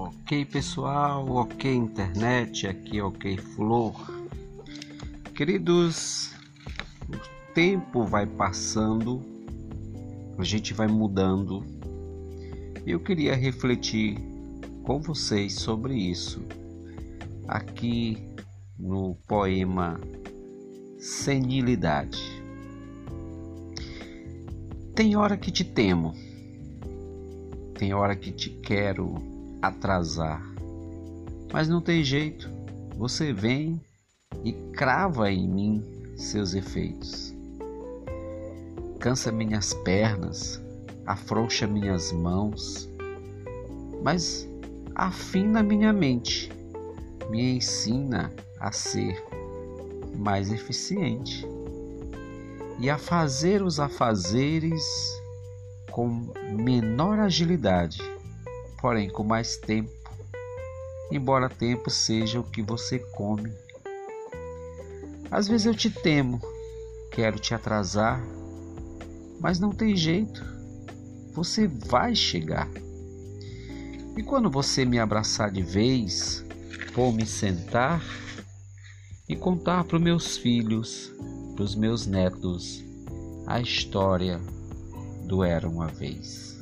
Ok, pessoal, ok, internet, aqui, ok, flor. Queridos, o tempo vai passando, a gente vai mudando. Eu queria refletir com vocês sobre isso aqui no poema Senilidade. Tem hora que te temo, tem hora que te quero atrasar. Mas não tem jeito, você vem e crava em mim seus efeitos. Cansa minhas pernas, afrouxa minhas mãos, mas afina minha mente, me ensina a ser mais eficiente e a fazer os afazeres com menor agilidade porém com mais tempo, embora tempo seja o que você come. Às vezes eu te temo, quero te atrasar, mas não tem jeito, você vai chegar. E quando você me abraçar de vez, vou me sentar e contar para os meus filhos, para os meus netos, a história do Era uma Vez.